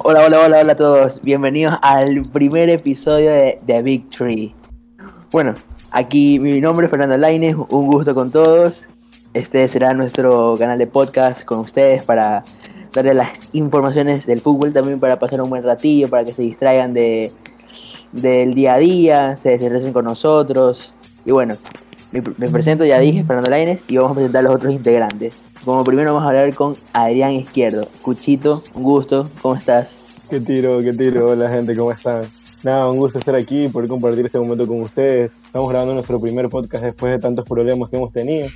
Hola, hola, hola, hola a todos. Bienvenidos al primer episodio de The Big Tree. Bueno, aquí mi nombre es Fernando Laines, un gusto con todos. Este será nuestro canal de podcast con ustedes para darles las informaciones del fútbol, también para pasar un buen ratillo, para que se distraigan de, del día a día, se desestresen con nosotros. Y bueno, me, presento, ya dije, Fernando Laines, y vamos a presentar a los otros integrantes. Como primero vamos a hablar con Adrián Izquierdo. Cuchito, un gusto, ¿cómo estás? Qué tiro, qué tiro, hola gente, ¿cómo están? Nada, un gusto estar aquí y poder compartir este momento con ustedes. Estamos grabando nuestro primer podcast después de tantos problemas que hemos tenido.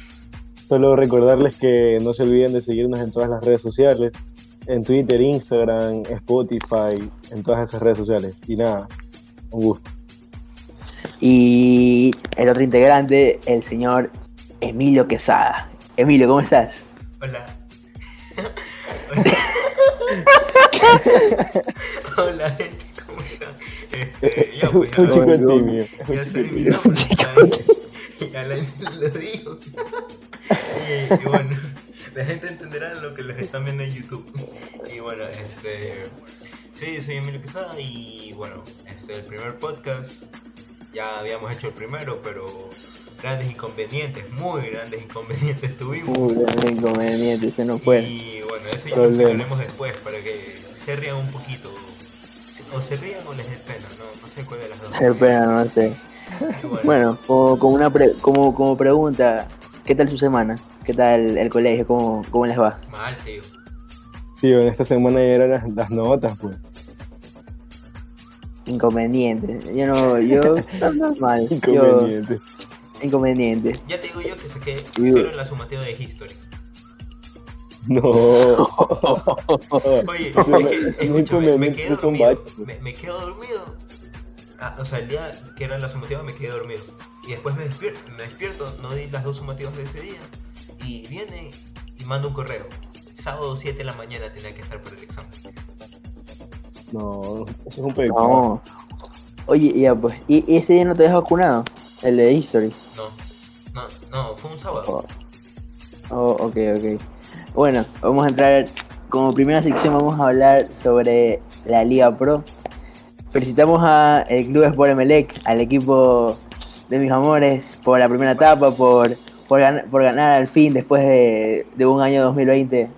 Solo recordarles que no se olviden de seguirnos en todas las redes sociales, en Twitter, Instagram, Spotify, en todas esas redes sociales. Y nada, un gusto. Y el otro integrante, el señor Emilio Quesada. Emilio, ¿cómo estás? Hola. Hola gente, ¿cómo están? Este, ya, pues, un ya, chico no, tímido. ya saben mi nombre, ya, lo digo. Y, y bueno, la gente entenderá lo que les están viendo en YouTube. Y bueno, este. Sí, soy Emilio Quesada y bueno, este el primer podcast. Ya habíamos hecho el primero, pero grandes inconvenientes, muy grandes inconvenientes tuvimos. Uy, el inconveniente, se nos fue. Y bueno, eso ya lo explicaremos después para que se rían un poquito. O se rían o les dé pena, no, no sé cuál de las dos. Pena, no sé. Bueno, Bueno, como, como una pre- como, como pregunta, ¿qué tal su semana? ¿Qué tal el, el colegio? ¿Cómo, ¿Cómo les va? mal, tío. Tío, en esta semana ya eran las, las notas, pues. Inconveniente. Yo no, yo normal. Yo, Inconveniente. inconveniente. Ya te digo yo que saqué cero en la sumativa de History. No. Oye, no- que, escúchame, me quedé dormido. Me, me quedo dormido. Ah, o sea, el día que era la sumativa me quedé dormido. Y después me despierto, me despierto, no di las dos sumativas de ese día. Y viene y manda un correo. Sábado 7 de la mañana tenía que estar por el examen. No, eso es un pecado. No. Oye, ya pues, ¿y ese día no te dejas vacunado? El de History. No, no, no, fue un sábado. Oh, oh, ok, ok. Bueno, vamos a entrar, como primera sección vamos a hablar sobre la Liga Pro. Felicitamos a el Club Sport Emelec, al equipo de mis amores, por la primera etapa, por, por, gan- por ganar al fin después de, de un año 2020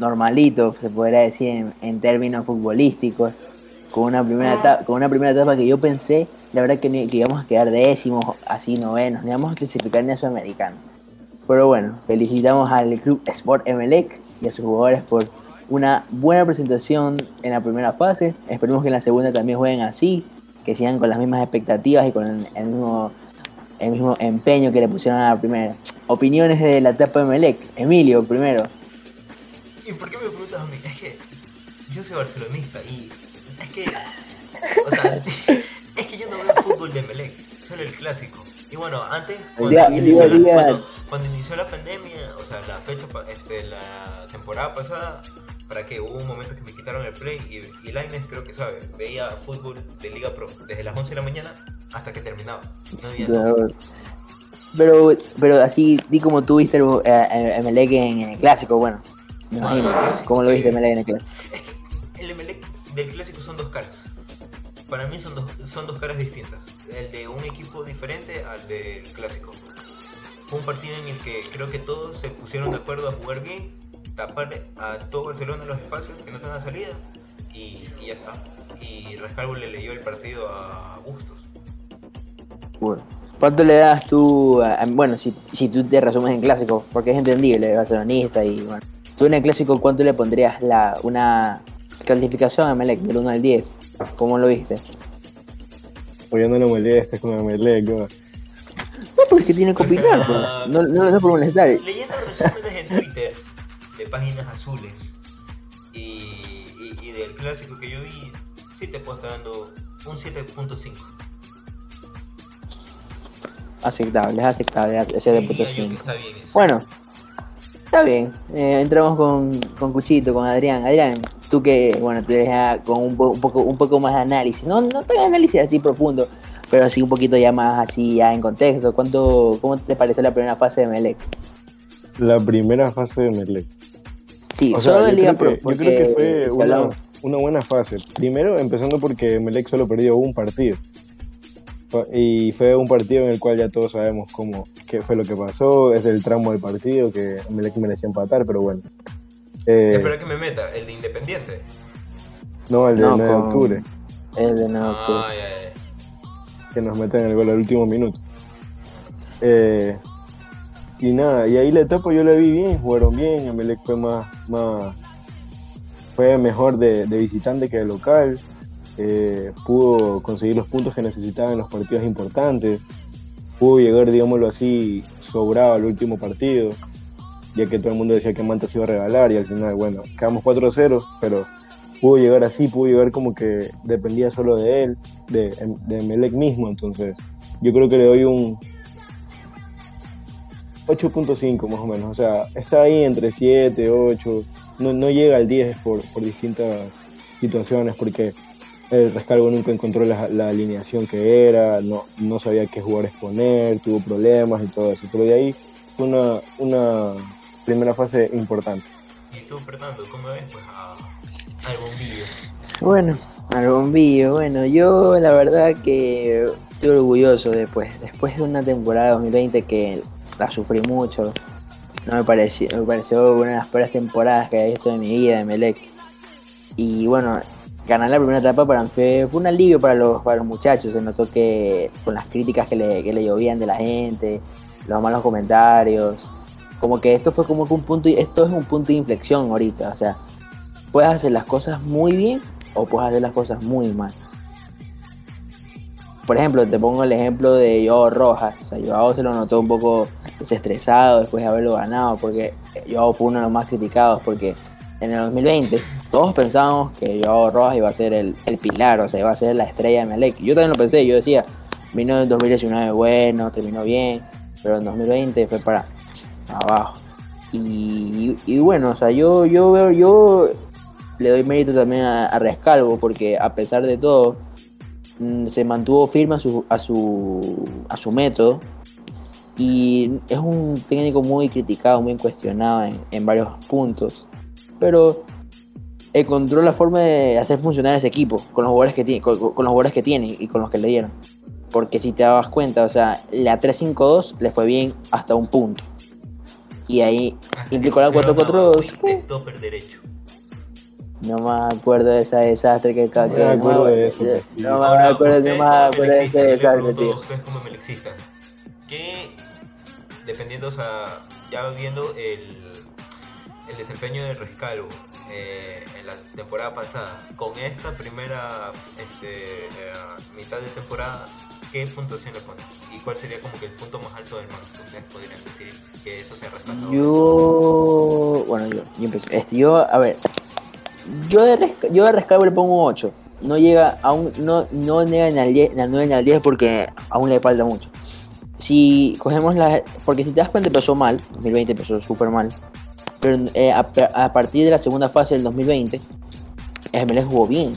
normalito, se podría decir en, en términos futbolísticos, con una primera etapa, con una primera etapa que yo pensé, la verdad que, ni- que íbamos a quedar décimos, así novenos, ni íbamos a clasificar ni a Sudamericano. Pero bueno, felicitamos al Club Sport Emelec y a sus jugadores por una buena presentación en la primera fase. Esperemos que en la segunda también jueguen así, que sigan con las mismas expectativas y con el, mismo, el mismo empeño que le pusieron a la primera. Opiniones de la etapa de Emelec. Emilio, primero. ¿Y por qué me preguntas a mí? Es que yo soy barcelonista y es que, o sea, es que yo no veo fútbol de Melec, solo el clásico. Y bueno, antes, cuando, día- inició, día a la, día. cuando, cuando inició la pandemia, o sea, la fecha, pa- este, la temporada pasada, para que hubo un momento que me quitaron el play y, y Lainez creo que sabe, veía fútbol de Liga Pro desde las 11 de la mañana hasta que terminaba. No había todo. Pero, pero así, di como tú viste el, eh, el Emelec en, en el clásico, bueno. ¿Cómo lo viste Emelec en el clásico? Es que el Emelec del clásico son dos caras. Para mí son dos, son dos caras distintas. El de un equipo diferente al del clásico. Fue un partido en el que creo que todos se pusieron de acuerdo a jugar bien, taparle a todo Barcelona los espacios que no tengan salida y, y ya está. Y Rascalvo le leyó el partido a Bustos. Bueno, ¿Cuánto le das tú, a- bueno, si, si tú te resumes en clásico, porque es entendible, barcelonista y bueno. Tú en el clásico, ¿cuánto le pondrías la, una clasificación a Melec del 1 al 10? ¿Cómo lo viste? Oye, no lo molestes con Emelec, ¿no? No, porque tiene que opinar, pues. No, no, no por molestar. Leyendo resúmenes en Twitter de páginas azules y, y- y del clásico que yo vi, sí te puedo estar dando un 7.5. Aceptable, es aceptable, ese cinco. está bien eso. Bueno, está bien. Eh, entramos con, con Cuchito, con Adrián. Adrián, tú que, bueno, tú eres ya con un, po- un poco, un poco más de análisis. No, no tan análisis así profundo, pero sí un poquito ya más así ya en contexto. ¿Cuánto, ¿Cómo te pareció la primera fase de Melec? La primera fase de Melec. Sí, O sea, solo en yo Liga Pro, yo creo que fue una- una buena fase. Primero, empezando porque Melec solo perdió un partido. Y fue un partido en el cual ya todos sabemos cómo, qué fue lo que pasó. Es el tramo del partido que Melec merecía empatar, pero bueno. Eh, Espera que me meta, el de Independiente. No, el de 9 de octubre. El de 9 de octubre. Que nos meten el gol al último minuto. Eh, y nada, y ahí la etapa yo la vi bien, jugaron bien, Emelec fue más, más fue mejor de, visitante que de local, eh, pudo conseguir los puntos que necesitaba en los partidos importantes, pudo llegar, digámoslo así, sobrado al último partido, ya que todo el mundo decía que Manta se iba a regalar y al final, bueno, quedamos 4-0, pero pudo llegar así, pudo llegar como que dependía solo de él, de, de Melec mismo, entonces yo creo que le doy un 8.5 más o menos, o sea, está ahí entre 7, 8, no, no llega al 10 por, por distintas situaciones, porque el Rescalvo nunca encontró la, la, alineación que era, no, no sabía qué jugadores poner, tuvo problemas y todo eso, pero de ahí fue una, una primera fase importante. ¿Y tú, Fernando, cómo ves pues, a, al bombillo? Bueno, al bombillo, bueno, yo la verdad que estoy orgulloso después, después de una temporada 2020 que la sufrí mucho, no me pareció, me pareció una de las peores temporadas que he visto en mi vida de Melec. Y bueno, ganar la primera etapa para mí fue, un alivio para los, para los muchachos. Se notó que con las críticas que le, que le llovían de la gente, los malos comentarios, como que esto fy como un punto, esto es un punto de inflexión ahorita. O sea, puedes hacer las cosas muy bien o puedes hacer las cosas muy mal. Por ejemplo, te pongo el ejemplo de Joao Rojas. O Joao se lo notó un poco desestresado después de haberlo ganado, porque Joao fue uno de los más criticados, porque en el 2020 todos pensábamos que Joao Rojas iba a ser el, pilar, o sea, iba a ser la estrella de Melec. Yo también lo pensé, yo decía, vino en 2019 bueno, terminó bien, pero en 2020 fue para abajo. Y, bueno, o sea, yo, yo veo, yo le doy mérito también a Rescalvo, porque a pesar de todo, Mm, se mantuvo firme a su, a su, a su método y es un técnico muy criticado, muy cuestionado en, varios puntos, pero encontró la forma de hacer funcionar ese equipo con los jugadores que tiene, con, los jugadores que tiene y con los que le dieron. Porque si te das cuenta, o sea, la 3-5-2 le fue bien hasta un punto. Y ahí implicó la 4-4-2. derecho. No me acuerdo de ese desastre que No me acuerdo de eso. No me acuerdo, de ese desastre, tío. Ustedes como melexistas, que dependiendo, o sea, ya viendo el, el desempeño de Rescalvo eh, en la temporada pasada, con esta primera este, eh, mitad de temporada, ¿qué puntuación le ponen? ¿Y cuál sería como que el punto más alto del man? Ustedes podrían decir que eso se ha rescatado. Yo, bueno, yo, yo, empiezo. Este, yo, a ver, yo de, yo de rescate le pongo 8. No llega, aún no, no llega ni al 10, ni al 9 ni al 10 porque aún le falta mucho. Si cogemos la. Porque si te das cuenta, empezó mal. 2020 empezó súper mal. Pero eh, a, partir de la segunda fase del 2020, el jugó bien.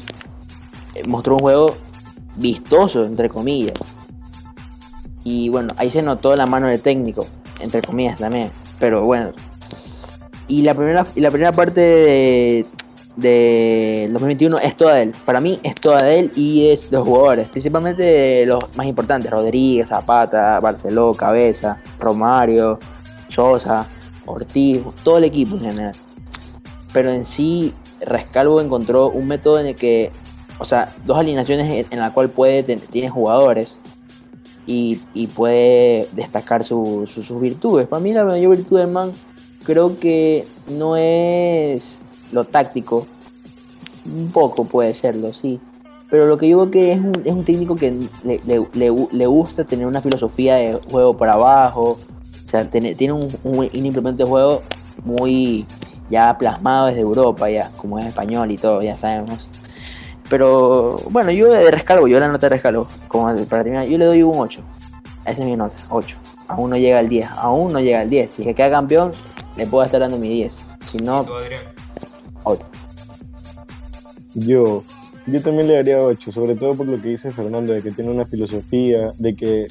Eh, mostró un juego vistoso, entre comillas. Y bueno, ahí se notó la mano del técnico, entre comillas también. Pero bueno. Y la primera, y la primera parte de, de 2021 es toda de él. Para mí es toda de él y es los jugadores, principalmente los más importantes, Rodríguez, Zapata, Barceló, Cabeza, Romario, Sosa, Ortiz, todo el equipo en general. Pero en sí, Rescalvo encontró un método en el que, o sea, dos alineaciones en la cual puede tiene jugadores y, puede destacar sus virtudes. Para mí la mayor virtud del man creo que no es lo táctico, un poco puede serlo, sí. Pero lo que yo veo que es un, es un técnico que le, le, gusta tener una filosofía de juego para abajo. O sea, tiene, tiene un, un, implemento de juego muy ya plasmado desde Europa, ya, como es español y todo, ya sabemos. Pero bueno, yo de rescalvo, yo la nota de rescalvo, como para terminar, yo le doy un 8. Esa es mi nota, 8. Aún no llega al 10, aún no llega al 10. Si es que queda campeón, le puedo estar dando mi 10. Si no, yo, yo también le daría 8, sobre todo por lo que dice Fernando, de que tiene una filosofía, de que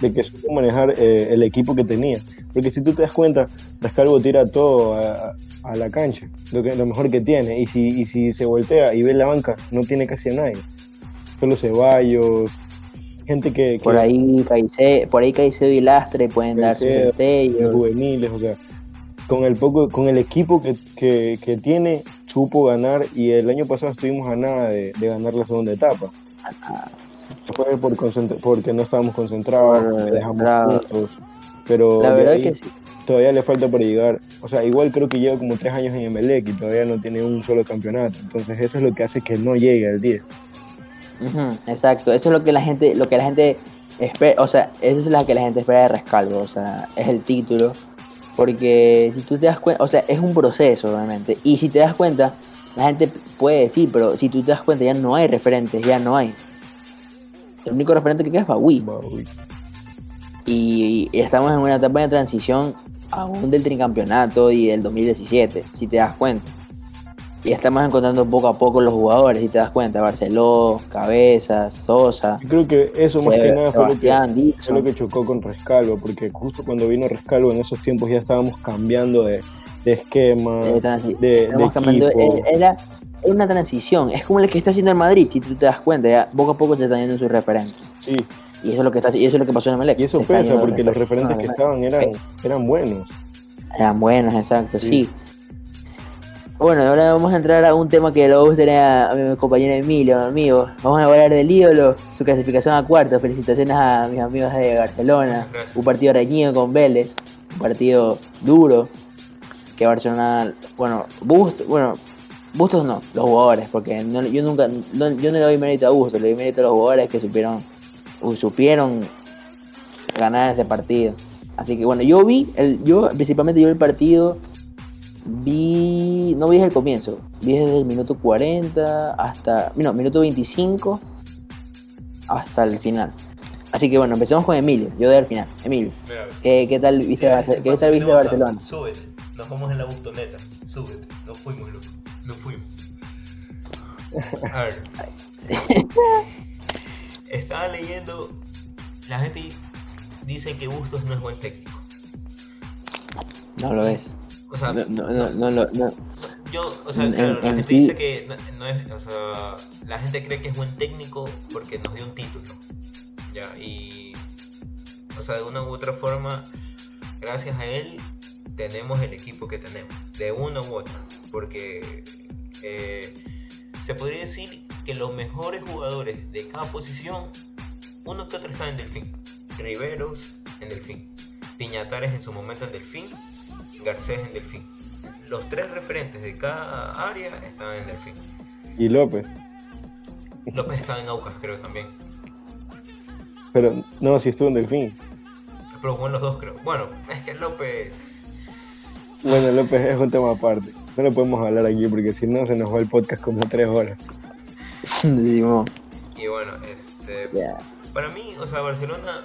de que supo manejar eh, el equipo que tenía. Porque si tú te das cuenta, Rescalvo tira todo a, a la cancha, lo, que, lo mejor que tiene. Y si, y si se voltea y ve la banca, no tiene casi a nadie. Solo Ceballos, gente que... que Por ahí Caicedo, por ahí Caicedo y Lastre pueden dar sus Caicedo, los destellos. juveniles, o sea, con el poco, con el equipo que, que, que tiene, supo ganar y el año pasado estuvimos a nada de, de ganar la segunda etapa. Fue por porque no estábamos concentrados, dejamos claro. puntos, pero La de verdad ahí que sí. todavía le falta por llegar, o sea, igual creo que lleva como tres años en Emelec y todavía no tiene un solo campeonato, entonces eso es lo que hace que no llegue al 10. Ujú, exacto, eso es lo que la gente, lo que la gente espera, o sea, eso es lo que la gente espera de Rescalvo, o sea, es el título, porque si tú te das cuenta, o sea, es un proceso obviamente, y si te das cuenta, la gente puede decir, pero si tú te das cuenta ya no hay referentes, ya no hay. El único referente que queda es Uy, y, y estamos en una etapa de transición aún del tricampeonato y del 2017, si te das cuenta. Y estamos encontrando poco a poco los jugadores, si te das cuenta, Barceló, Cabezas, Sosa. Yo creo que eso más Se- que nada fue lo que, fue lo que chocó con Rescalvo, porque justo cuando vino Rescalvo en esos tiempos ya estábamos cambiando de, de esquema, de, de equipo. era una transición, es como el que está haciendo el Madrid, si tú te das cuenta, ya poco a poco se están yendo sus referentes. Sí, Y eso es lo que está, y eso es lo que pasó en el Melec. y eso se pesa porque los referentes que no, estaban eran, eran buenos. Eran buenos, exacto, Sí. sí. Bueno, ahora vamos a entrar a un tema que lo gustaría a mi compañero Emilio, mi amigo. Vamos a hablar del ídolo, su clasificación a cuartos. Felicitaciones a mis amigos de Barcelona. Gracias. Un partido reñido con Vélez, un partido duro. Que Barcelona, bueno, Bustos, bueno, Bustos no, los jugadores, porque no- yo nunca, no- yo no le doy mérito a Bustos, le doy mérito a los jugadores que supieron, supieron ganar ese partido. Así que bueno, yo vi, el, yo principalmente yo el partido, vi, no vi desde el comienzo, vi desde el minuto 40 hasta, no, minuto 25 hasta el final. Así que bueno, empecemos con Emilio, yo del final. Emilio, ¿qué, qué tal viste, Barce- ¿qué tal viste Barcelona? Súbete, nos vamos en la bustoneta. Súbete, nos fuimos, loco. Nos fuimos. A ver. Estaba leyendo. La gente dice que Bustos no es buen técnico. No lo es. O sea, No, no, no, no, lo- no. yo, o sea, En- la en gente sí- dice que no, no es, o sea, la gente cree que es buen técnico porque nos dio un título. Ya, y, o sea, de una u otra forma, gracias a él, tenemos el equipo que tenemos, de una u otra. Porque eh, se podría decir que los mejores jugadores de cada posición, uno que otro está en Delfín. Riveros en Delfín. Piñatares en su momento en Delfín. Garcés en Delfín. Los tres referentes de cada área estaban en Delfín. Y López, López estaba en Aucas, creo también. pero no, si estuvo en Delfín. Pero jugó en los dos, creo. Bueno, es que López. Bueno, López es un tema aparte. No lo podemos hablar aquí porque si no se nos va el podcast como tres horas. Y bueno, este. Para mí, o sea, Barcelona,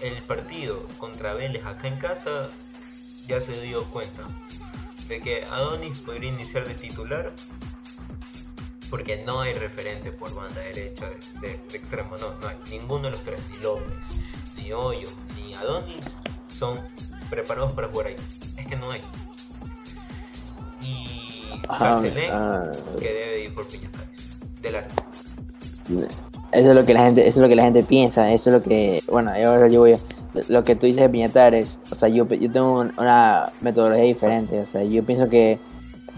el partido contra Vélez acá en casa, ya se dio cuenta de que Adonis podría iniciar de titular porque no hay referente por banda derecha de, de- de extremo, no, no hay. Ninguno de los tres, ni López, ni Hoyo, ni Adonis, son preparados para jugar ahí. Es que no hay. Carcelén, ah, que debe ir por Piñatares. Del arco. Eso es lo que la gente, eso es lo que la gente piensa, eso es lo que, bueno, ahora yo voy a, lo que tú dices de Piñatares, o sea, yo, yo tengo un- una metodología diferente, o sea, yo pienso que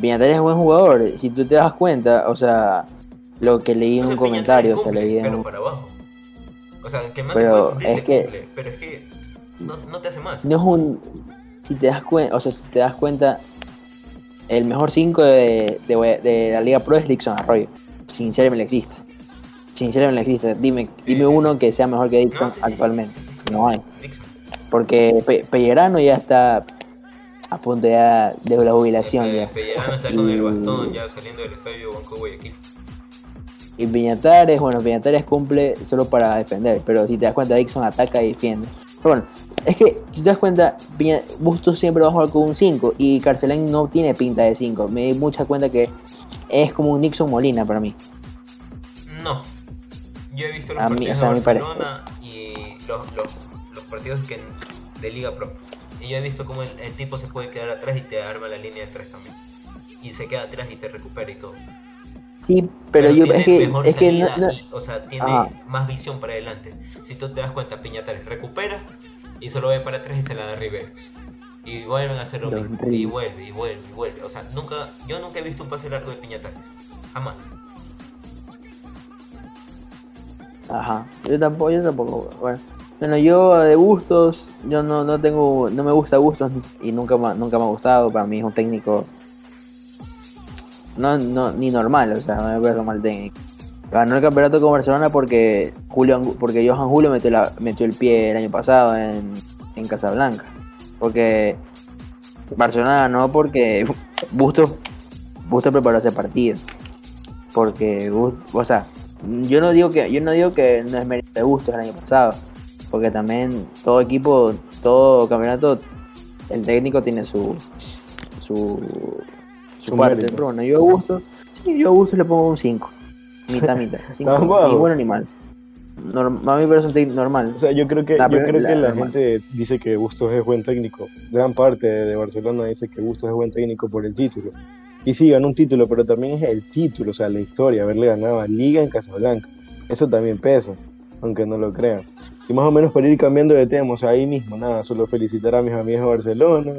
Piñatares es buen jugador, si tú te das cuenta, o sea, lo que leí en un comentario, o sea, leí en pero un- para abajo. O sea, que más Pero cumplir, es que- cumple, pero es que no, no te hace más. no es un, si te das cuenta, o sea, si te das cuenta, el mejor 5 de, de, de la Liga Pro es Dixon Arroyo, sinceramente existe, sinceramente existe, dime, Sí, dime sí, uno sí. que sea mejor que Dixon actualmente, no hay. Dixon. Porque Pe- Pellerano ya está a punto ya de la jubilación Eh, ya. Pellerano está con el Y- bastón ya saliendo del estadio Banco Guayaquil. Y Piñatares, bueno, Piñatares cumple solo para defender, pero si te das cuenta, Dixon ataca y defiende. Pero bueno, es que si te das cuenta, Bustos siempre va a jugar con un 5 y Carcelén no tiene pinta de 5. Me di mucha cuenta que es como un Nixon Molina para mí. No. Yo he visto los A partidos de Barcelona y los, los, los partidos que de Liga Pro. Y yo he visto cómo el, el tipo se puede quedar atrás y te arma la línea de tres también. Y se queda atrás y te recupera y todo. Sí, pero, yo tiene es que, mejor es que no, salida no- y, o sea, tiene más visión para adelante. Si tú te das cuenta, Piñatares recupera y solo ve para atrás y se la da Riveros. Y vuelven a hacer lo Don mismo. River. Y vuelve, y vuelve, y vuelve. O sea, nunca, yo nunca he visto un pase largo de Piñatares. Jamás. Ajá, yo tampoco, yo tampoco, bueno. Bueno, yo de gustos, yo no, no tengo, no me gusta gustos y nunca, nunca me ha gustado, para mí es un técnico no, no, ni normal, o sea, no me parece un mal técnico. Ganó el campeonato con Barcelona porque Julio, porque Johan Julio metió, la, metió el pie el año pasado en, en Casablanca. Porque Barcelona ganó porque Bustos, Bustos preparó ese partido. Porque, o sea, yo no digo que yo no digo que no es mérito de Bustos el año pasado, porque también todo equipo, todo campeonato, el técnico tiene su su, su Su parte. mérito. Pero bueno, yo a Bustos, sí, yo a Bustos le pongo un 5, mitad mitad, cinco, Tan bajo. ni bueno ni mal. Norm- a mí me parece un técnico normal. O sea, yo creo que, La yo creo la- que la, normal. gente dice que Bustos es buen técnico. Gran parte de Barcelona dice que Bustos es buen técnico por el título. Y sí, ganó un título, pero también es el título, o sea, la historia, haberle ganado a Liga en Casablanca. Eso también pesa, aunque no lo crean. Y más o menos para ir cambiando de tema, o sea, ahí mismo, nada, solo felicitar a mis amigos de Barcelona,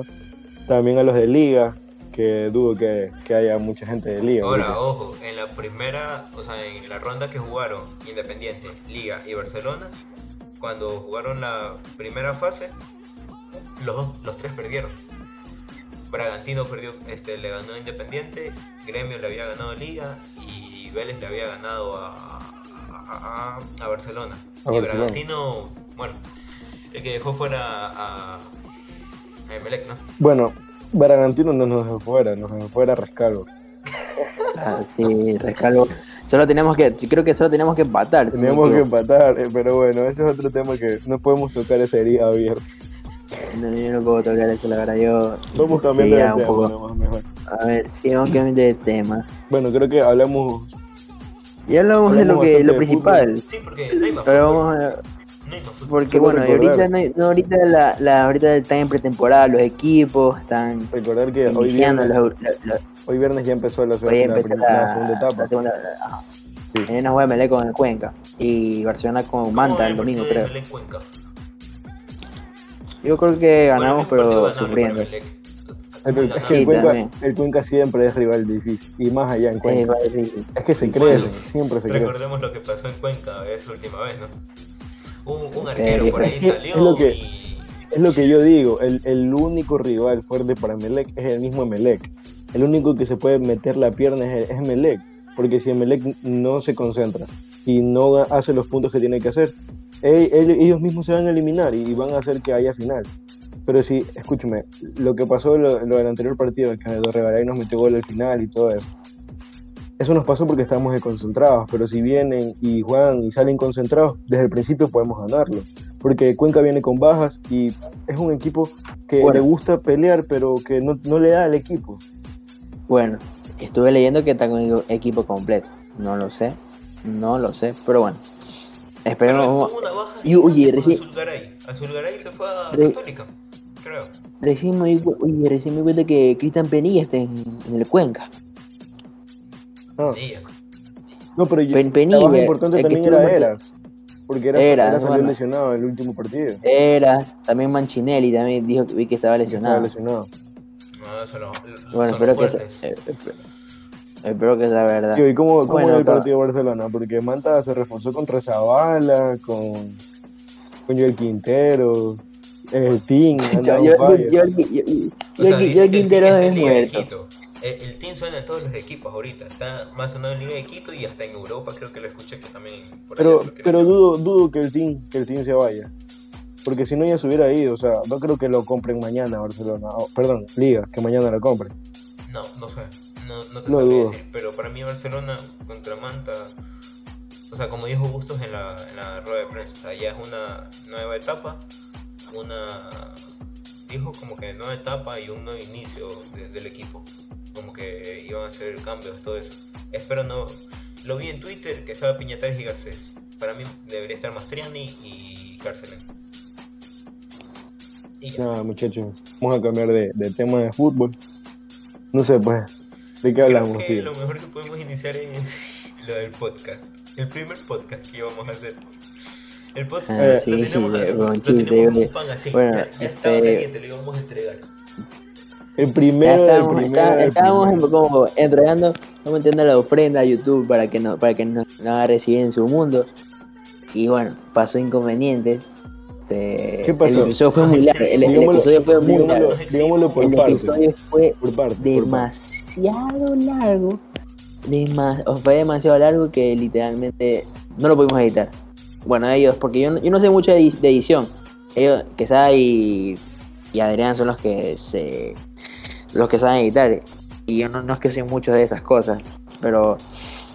también a los de Liga, que dudo que, que haya mucha gente de Liga. Ahora, porque- ojo, en la primera, o sea, en la ronda que jugaron Independiente, Liga y Barcelona, cuando jugaron la primera fase, los, dos- los tres perdieron. Bragantino perdió, este, le ganó a Independiente, Gremio le había ganado a Liga y Vélez le había ganado a, a, a- a Barcelona. Y Barcelona. Bragantino, bueno, el que dejó fuera a, a Emelec, ¿no? Bueno, Bragantino no nos fuera, nos fuera Rescalvo. Ah, sí, Rescalvo. Solo tenemos que, creo que solo tenemos que empatar. Teníamos que empatar, eh, pero bueno, ese es otro tema que no podemos tocar esa herida abierta. No, yo no puedo tocar eso, la verdad. Yo. Vamos cambiando de un tema, poco. nomás mejor. A ver, sí, vamos cambiando de tema. Bueno, creo que hablamos, Y hablamos de lo que lo principal. Sí, porque no hay más Pero fútbol. vamos a, Porque Solo bueno, y ahorita no, hay- no, ahorita la, la ahorita están en pretemporada los equipos, están recordar que hoy iniciando viernes, los, los- los- hoy viernes ya empezó la, hoy la empezó prim- la, la segunda etapa. la segunda- la- ajá. Sí. Mañana juega Melé con el Cuenca y Barcelona con ¿Cómo Manta el domingo, creo. Cuenca? Yo creo que ganamos, Bueno, pero sufriendo. El. Sí, Cuenca, también. el Cuenca siempre es rival difícil, y más allá en Cuenca. Es que se Bueno, crecen, siempre se crecen. Recordemos lo que pasó en Cuenca esa última vez, ¿no? Un, un Eh, arquero por ahí salió es lo que- y... Es lo que yo digo, el, el único rival fuerte para Melec es el mismo Melec. El único que se puede meter la pierna es, es Melec, porque si Melec no se concentra y no ha- hace los puntos que tiene que hacer, el- ellos mismos se van a eliminar y van a hacer que haya final. Pero si, escúchame, lo que pasó lo, lo del anterior partido, que Dorregaray nos metió gol al final y todo eso, eso nos pasó porque estábamos desconcentrados, pero si vienen y juegan y salen concentrados, desde el principio podemos ganarlo. Porque Cuenca viene con bajas y es un equipo que Bueno. le gusta pelear, pero que no, no le da al equipo. Bueno, estuve leyendo que está con el equipo completo. No lo sé, no lo sé, pero bueno. Pero Esperemos. tuvo una baja Y, oye, recién- Azulgaray. Azulgaray se fue a Re- Católica, creo. Recién me, oye, recién me di cuenta que Cristian Penilla está en, en el Cuenca. No, Ella. no pero yo- Penilla, baja importante también era Eras. Porque Eras, Eras, Eras salió bueno. lesionado en el último partido. Eras, también Manchinelli también dijo que vi que estaba que Estaba lesionado. No, eso lo- Bueno, espero que, sea, eh, espero, espero que sea verdad. Tío, ¿Y cómo, cómo Bueno, es el partido de Barcelona? Porque Manta se reforzó contra Zavala, con, con Joel Quintero, el Team, Yo, yo, yo, yo, el Quintero es muerto. Quito. El, team suena en todos los equipos ahorita. Está más sonado en Liga de Quito y hasta en Europa creo que lo escuché que también por Pero, pero dudo, dudo que el team, que el team se vaya. Porque si no ya se hubiera ido, o sea, no creo que lo compren mañana Barcelona. Oh, perdón, Liga, que mañana lo compren. No, no sé. No, no te No sabría dudo. decir. Pero para mí Barcelona contra Manta... O sea, como dijo Bustos en la, en la rueda de prensa, o sea, ya es una nueva etapa, una... Dijo como que nueva etapa y un nuevo inicio de- del equipo. Como que iban a hacer cambios, todo eso. Espero no... Lo vi en Twitter que estaba Piñatares y Garcés. Para mí debería estar Mastriani y. Y ya. Nada, muchachos, vamos a cambiar de, de tema de fútbol. No sé, pues, ¿de qué Creo hablamos, que tío? lo mejor que podemos iniciar es lo del podcast. El primer podcast que íbamos a hacer. El podcast Ah, lo sí, teníamos sí, así, lo oye. un pan así, Bueno, ya, ya estaba este- caliente, lo íbamos a entregar. El Ya primero, el estábamos, primero, está- el estábamos primero. en- como entregando, metiendo la ofrenda a YouTube para que no, para que nos, nos haga recibir en su mundo. Y bueno, pasó inconvenientes. Este, ¿Qué pasó? El episodio fue muy largo. El, el Digámoslo- episodio fue muy largo. digámoslo por El parte. episodio fue Por parte. por parte. demasiado largo. Demas- o fue demasiado largo que literalmente no lo pudimos editar. Bueno, ellos, porque yo no, yo no sé mucho de, edi- de edición. Ellos, que y, y Adrián son los que se los que saben editar. Y yo no, no es que soy mucho de esas cosas. Pero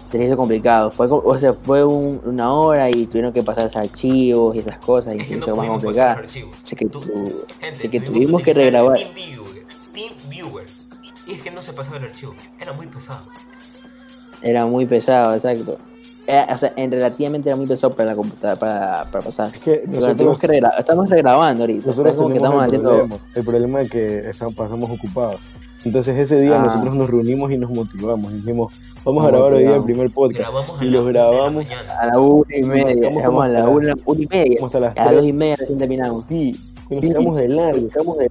se les hizo complicado. Fue, o sea, fue un- una hora y tuvieron que pasar archivos y esas cosas. Y Es se que no más complicado. Así que, tu- Gente, así que tuvimos que utilizar regrabar. TeamViewer. TeamViewer. Y es que no se pasaba el archivo. Era muy pesado. Era muy pesado, exacto. Era- o sea, en relativamente era muy pesado para la computadora, para, para pasar. Es que nosotros, que regra- estamos regrabando ahorita. nosotros es como que estamos el haciendo. problema. El problema es que estamos, pasamos ocupados. Entonces ese día Ah. nosotros nos reunimos y nos motivamos. Y dijimos, vamos a grabar hoy día el primer podcast. Y los grabamos. A la una y media. Estamos a la una, una y media. Como hasta las A las 3. dos y media recién terminamos. Sí, y nos Sí. quedamos de largo,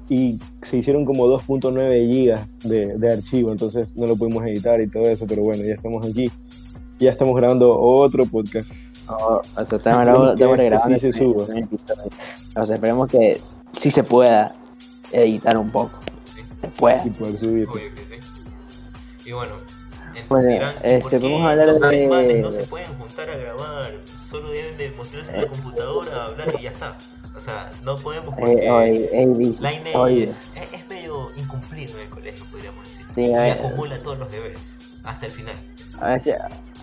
y se hicieron como 2.9 gigas de, de archivo, entonces no lo pudimos editar y todo eso, pero bueno, ya estamos aquí. Ya estamos grabando otro podcast. O, o sea, estamos, grabando, estamos este regrabando. sí se suba. O sea, esperemos que sí se pueda editar un poco. Sí, Se pueda. y poder subir. obvio que sí. Y bueno, en- Bueno, dirán, ¿y este, vamos a hablar los de- no se pueden juntar a grabar? Solo deben de mostrarse en la computadora, hablar y ya está. O sea, no podemos porque Eh, hoy, eh, vi- Laine hoy- es, es, es medio incumplido en el colegio, podríamos decir. Sí, y a ver. acumula todos los deberes hasta el final. A veces,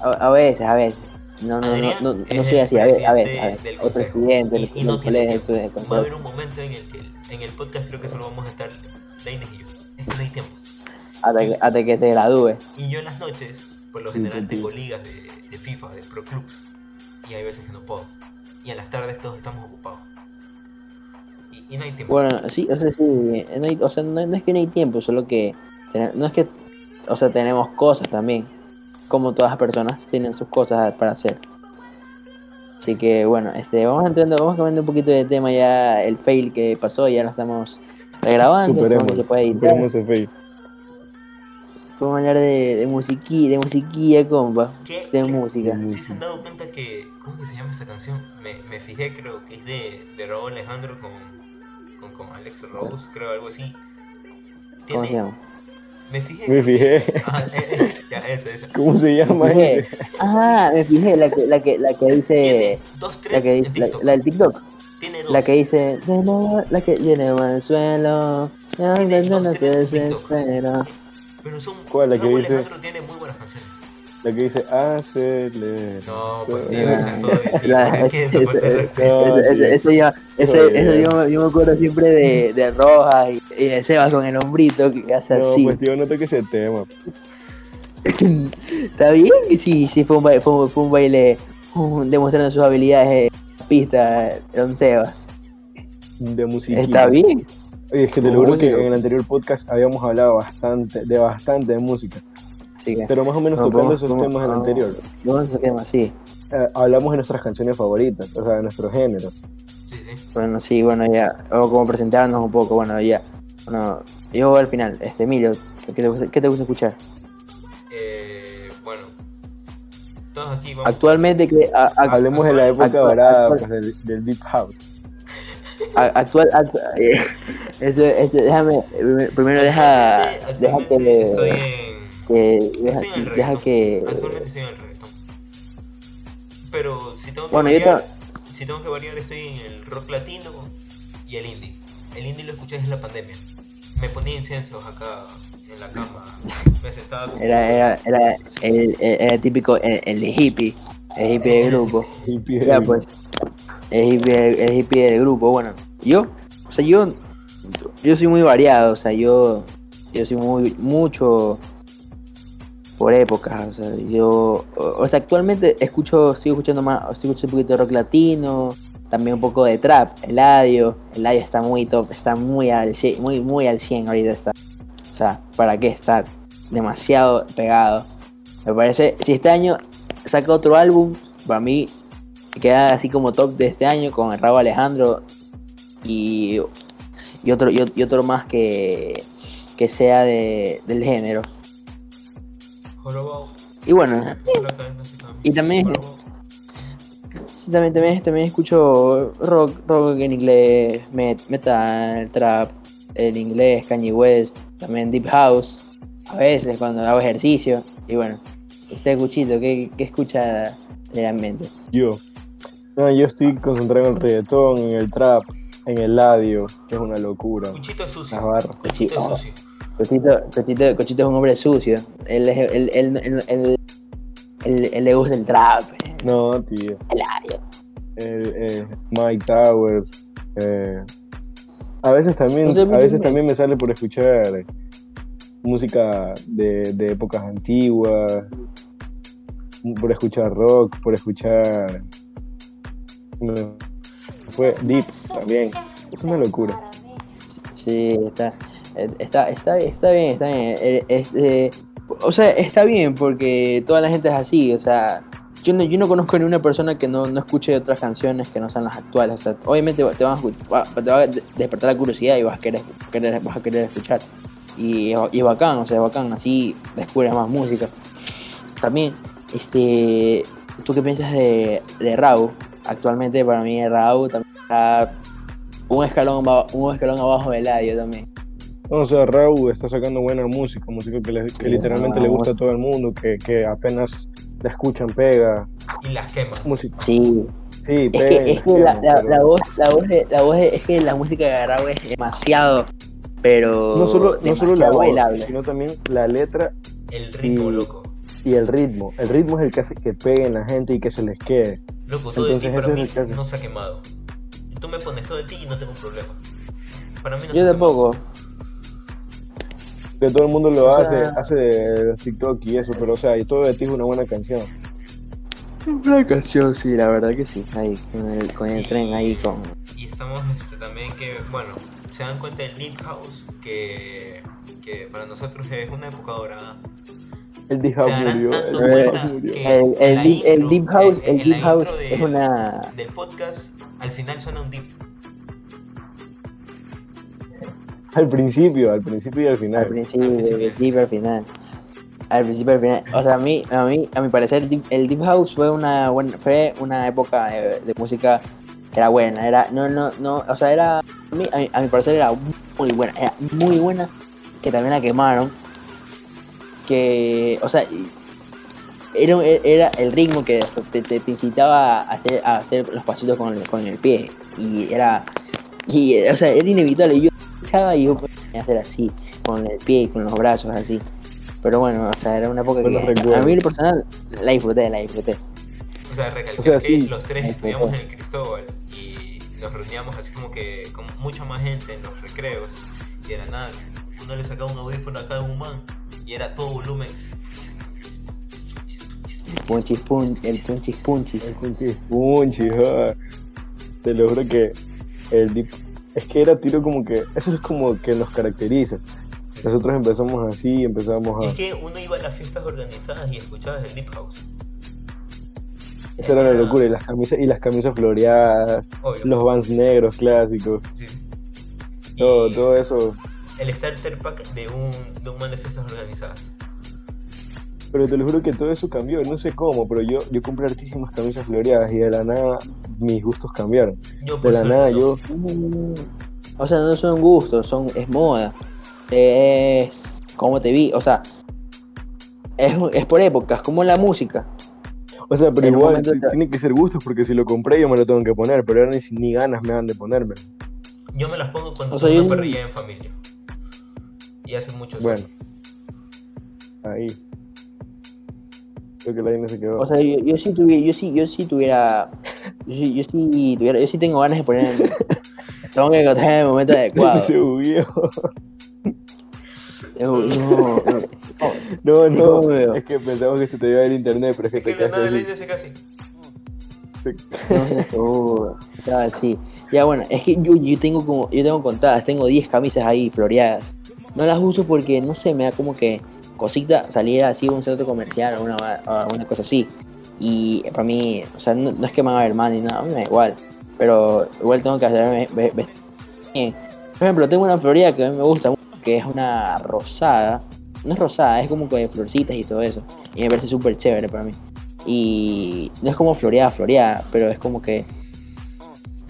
a, a veces, a veces. No, no, no, Adrián no, no, soy así, a veces, a veces, a veces. del El presidente Y- no tiene colegio, Va a haber un momento en el que en el podcast creo que solo vamos a estar Laines y yo. Es que no hay tiempo. hasta, que, hasta que se gradúe. Y yo en las noches, por lo general sí, sí. tengo ligas de, de FIFA, de Pro Clubs. Y hay veces que no puedo. Y en las tardes todos estamos ocupados. Y, y no hay tiempo. Bueno, sí, o sea, sí, no hay- o sea, no, no es que no hay tiempo, solo que, no es que, o sea, tenemos cosas también, como todas las personas tienen sus cosas para hacer. Así que bueno, este, vamos entrando, vamos cambiando un poquito de tema ya, el fail que pasó, ya lo estamos regrabando, Superemos, que se puede editar. fail. Vamos a hablar de, de musiquilla, de musiquilla, compa, ¿Qué? de música. De ¿Sí se han dado cuenta que, ¿cómo que se llama esta canción? Me, me fijé, creo que es de, de Raúl Alejandro con, con, con Alex Rose, creo, algo así. ¿Cómo se Tiene- llama? Me fijé. Me fijé. Ah, eh, eh, ya, esa, esa. ¿Cómo se llama Me ese? Ah, me fijé, la que, la que, la que dice, Tiene dos la que dice, la, del TikTok. Tiene dos. La que dice, la que llena el suelo, no, Tiene no, dos trends en TikTok. Pero son. ¿Cuál? La que dice- Alejandro tiene muy buenas canciones. La que dice, acelera. No, pues Ah, tío, ese es todo eso. No, yo, ese, Oye, ese yo, yo me acuerdo siempre de, de Rojas y, y de Seba con el hombrito que hace No, así. pues tío, no toques ese tema. ¿Está bien? Sí, sí, fue un baile, fue, fue un baile demostrando sus habilidades en pista, Don Sebas. De música. ¿Está bien? Oye, es que te lo juro que en el anterior podcast habíamos hablado bastante, de bastante de música. Así que, Pero más o menos No, tocando vamos- esos temas en el vamos. anterior. a tema así. Eh, hablamos de nuestras canciones favoritas, o sea, de nuestros géneros. Sí, sí. Bueno, sí, bueno, ya, o como presentarnos un poco, bueno, ya. Bueno, yo al final, este Emilio, ¿qué te gusta, qué te gusta escuchar? Eh, bueno. Todos aquí vamos. Actualmente, que a- a- Hablemos de la época actual- dorada actual- pues, del, del Deep House. actual, actu- eh, eso, eso, déjame, primero deja, deja Estoy que, deja, Estoy en el deja que, Actualmente estoy en el reggaetón. Pero si tengo que bueno, variar, si tengo que variar estoy en el rock latino y el indie. El indie lo escuché desde la pandemia. Me ponía incensos acá en la cama. Me sentaba con- era, era, era el, el- el típico, el, el hippie, el hippie del grupo. Hippie Ya heavy. pues, el hippie, el hippie del grupo, bueno, yo, o sea, yo, yo soy muy variado, o sea, yo, yo soy muy, mucho por épocas, o sea, yo, o, sea, actualmente escucho, sigo escuchando más, estoy escuchando un poquito de rock latino, también un poco de trap, Eladio, Eladio está muy top, está muy al, muy, muy al 100 ahorita está. O sea, ¿para qué? Está demasiado pegado. Me parece, si este año saca otro álbum, para mí queda así como top de este año con Raúl Alejandro y, y otro y, ot- y otro más que, que sea de, del género. Jorobado. Y bueno. Y también- sí, también, también, también escucho rock, rock en inglés, met- metal, trap, en inglés, Kanye West, también Deep House, a veces cuando hago ejercicio. Y bueno, usted, Cuchito, ¿qué, qué escucha realmente? Yo. No, yo estoy concentrado en el reggaetón, en el trap, en el ladio, que es una locura. Cuchito es sucio. Cuchito es Cuchito. sucio. Cochito, Cochito, Cochito es un hombre sucio. Él, es- él, él, él, le gusta el trap, No, tío. el. El, eh, Mike Towers. eh, a veces también, No sé a veces también me sale por escuchar música de, de épocas antiguas, por escuchar rock, por escuchar fue deep también. Es una locura. Sí, está, eh, está, está, está bien, está bien. Es, eh, o sea, está bien porque toda la gente es así. O sea, yo no, yo no conozco ni una persona que no, no escuche otras canciones que no sean las actuales. O sea, obviamente te van a, te va a de- despertar la curiosidad y vas a querer, querer- vas a querer escuchar. Y, y es bacán, o sea, es bacán. Así descubres más música. También, este, ¿tú qué piensas de, de Raúl? Actualmente para mí Raúl también está un escalón, un escalón abajo del Eladio también. No, o sea, Raúl está sacando buena música, música que, le- que Sí, literalmente le gusta a todo el mundo, que, que apenas la escuchan, pega. Y las quema. Música, Sí, sí, es pega. que, es que la, la, pero- la voz, la voz, de, la voz de- es que la música de Raúl es demasiado, pero no solo, no solo la voz, bailable. sino también la letra El ritmo, Y- loco. y el ritmo. El ritmo es el que hace que peguen la gente y que se les quede. Loco, todo de ti Entonces, para mí no se ha quemado. Tú me pones todo de ti y no tengo problema. Para mí no se Yo ha quemado. Que todo el mundo lo O hace, sea- hace de los TikTok y eso, pero o sea, y todo de ti es una buena canción. Una canción, sí, la verdad que sí. Ahí, con el, con el tren ahí, con... Y estamos este, también que, bueno, se dan cuenta del Deep House, que, que para nosotros es una época dorada. El Deep Se House murió. El Deep House El, deep, el intro- Deep House, el Deep de- es una... Del podcast, al final suena un deep. Al principio, al principio y al final. Al principio, Al principio. el deep al final. Al principio al final. O sea, a mí, a mí, a mi parecer, el deep, el deep house fue una buena, fue una época de, de música que era buena. Era, no, no, no, o sea, era, a mí, a mi, a mi parecer era muy buena, era muy buena, que también la quemaron. Que, o sea, y- era, era el ritmo que te, te- te incitaba a hacer, a hacer los pasitos con el, con el pie. Y era, y, o sea, era inevitable. Yo escuchaba y yo podía hacer así, con el pie y con los brazos así. Pero bueno, o sea, era una época Buenos que a mí en lo personal la disfruté, la disfruté. O sea, recalcar O sea, que sí. los tres estudiamos en el Cristóbal y nos reuníamos así como que con mucha más gente en los recreos. Y era nada, uno le sacaba un audífono a cada un man y era todo volumen. Punchis pun, el punchis El punchis. punchis punchis, ah. Te lo juro que el deep... Es que era tiro como que... Eso es como que nos caracteriza. Nosotros empezamos así, empezamos a... es que uno iba a las fiestas organizadas y escuchabas el Deep House. Esa era la locura. Y las camisas, y las camisas floreadas, Obvio. los vans negros clásicos, Sí, sí. todo, Y todo eso. El starter pack de un, de un man de fiestas organizadas. Pero te lo juro que todo eso cambió, no sé cómo, pero yo, yo compré hartísimas camisas floreadas y de la nada mis gustos cambiaron. Yo De la nada no. yo... O sea, no son gustos, son, es moda. Es como te vi, o sea, es, es por épocas, como la música. O sea, pero En igual te- tiene que ser gustos porque si lo compré yo me lo tengo que poner, pero ahora ni, ni ganas me dan de ponerme. Yo me las pongo cuando O sea, tengo yo- una parrilla en familia. Y hace muchos Bueno. años. Ahí. Creo que la se quedó. O sea, yo, yo sí tuviera, yo sí, yo sí tuviera, yo sí, yo sí tuviera, yo sí tengo ganas de ponerme. tengo que encontrar el momento adecuado. se bugueó. No, no. No, ¿Y cómo no, veo? es que pensamos que se te iba el internet, pero es que Es te que nada así. le dice casi. No sí. Ya bueno, es que yo, yo tengo como, yo tengo contadas, tengo 10 camisas ahí floreadas. No las uso porque, no sé, me da como que cosita salir así a un centro comercial o una, una cosa así. Y para mí, o sea, no, es que me haga ver mal ni nada, a mí me da igual. Pero igual tengo que hacerme bien. Por ejemplo, tengo una florida que a mí me gusta que es una rosada. No es rosada, es como que de florcitas y todo eso. Y me parece súper chévere para mí. Y no es como floreada, floreada, pero es como que...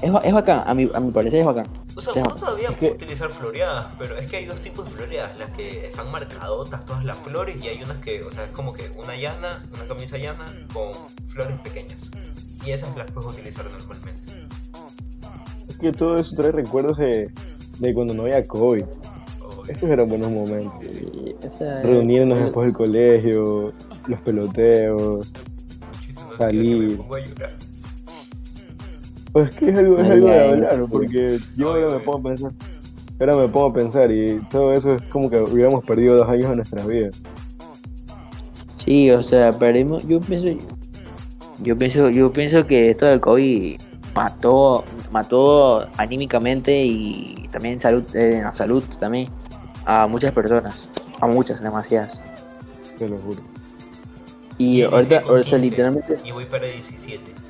Es, es bacán, a mi, a mi parecer es bacán. O sea, Sí, uno todavía es puede que- utilizar floreadas, pero es que hay dos tipos de floreadas, las que están marcadotas, todas las flores, y hay unas que, o sea, es como que una llana, una camisa llana con flores pequeñas. Y esas las puedes utilizar normalmente. Es que todo eso trae recuerdos de, de cuando no había COVID. O- Estos eran buenos momentos. Esa- Reunirnos después del colegio, los peloteos. Salir. Pues es que es algo, es Ay, algo de hablar, porque yo ahora me pongo a pensar. Ahora me pongo a pensar y todo eso es como que hubiéramos perdido dos años de nuestras vidas. Sí, o sea, perdimos, yo pienso, yo pienso, yo pienso que esto del COVID mató, mató anímicamente y también salud, eh, en la salud también a muchas personas, a muchas, demasiadas. Te lo juro. Y ahorita, 15. literalmente, Y voy para 17.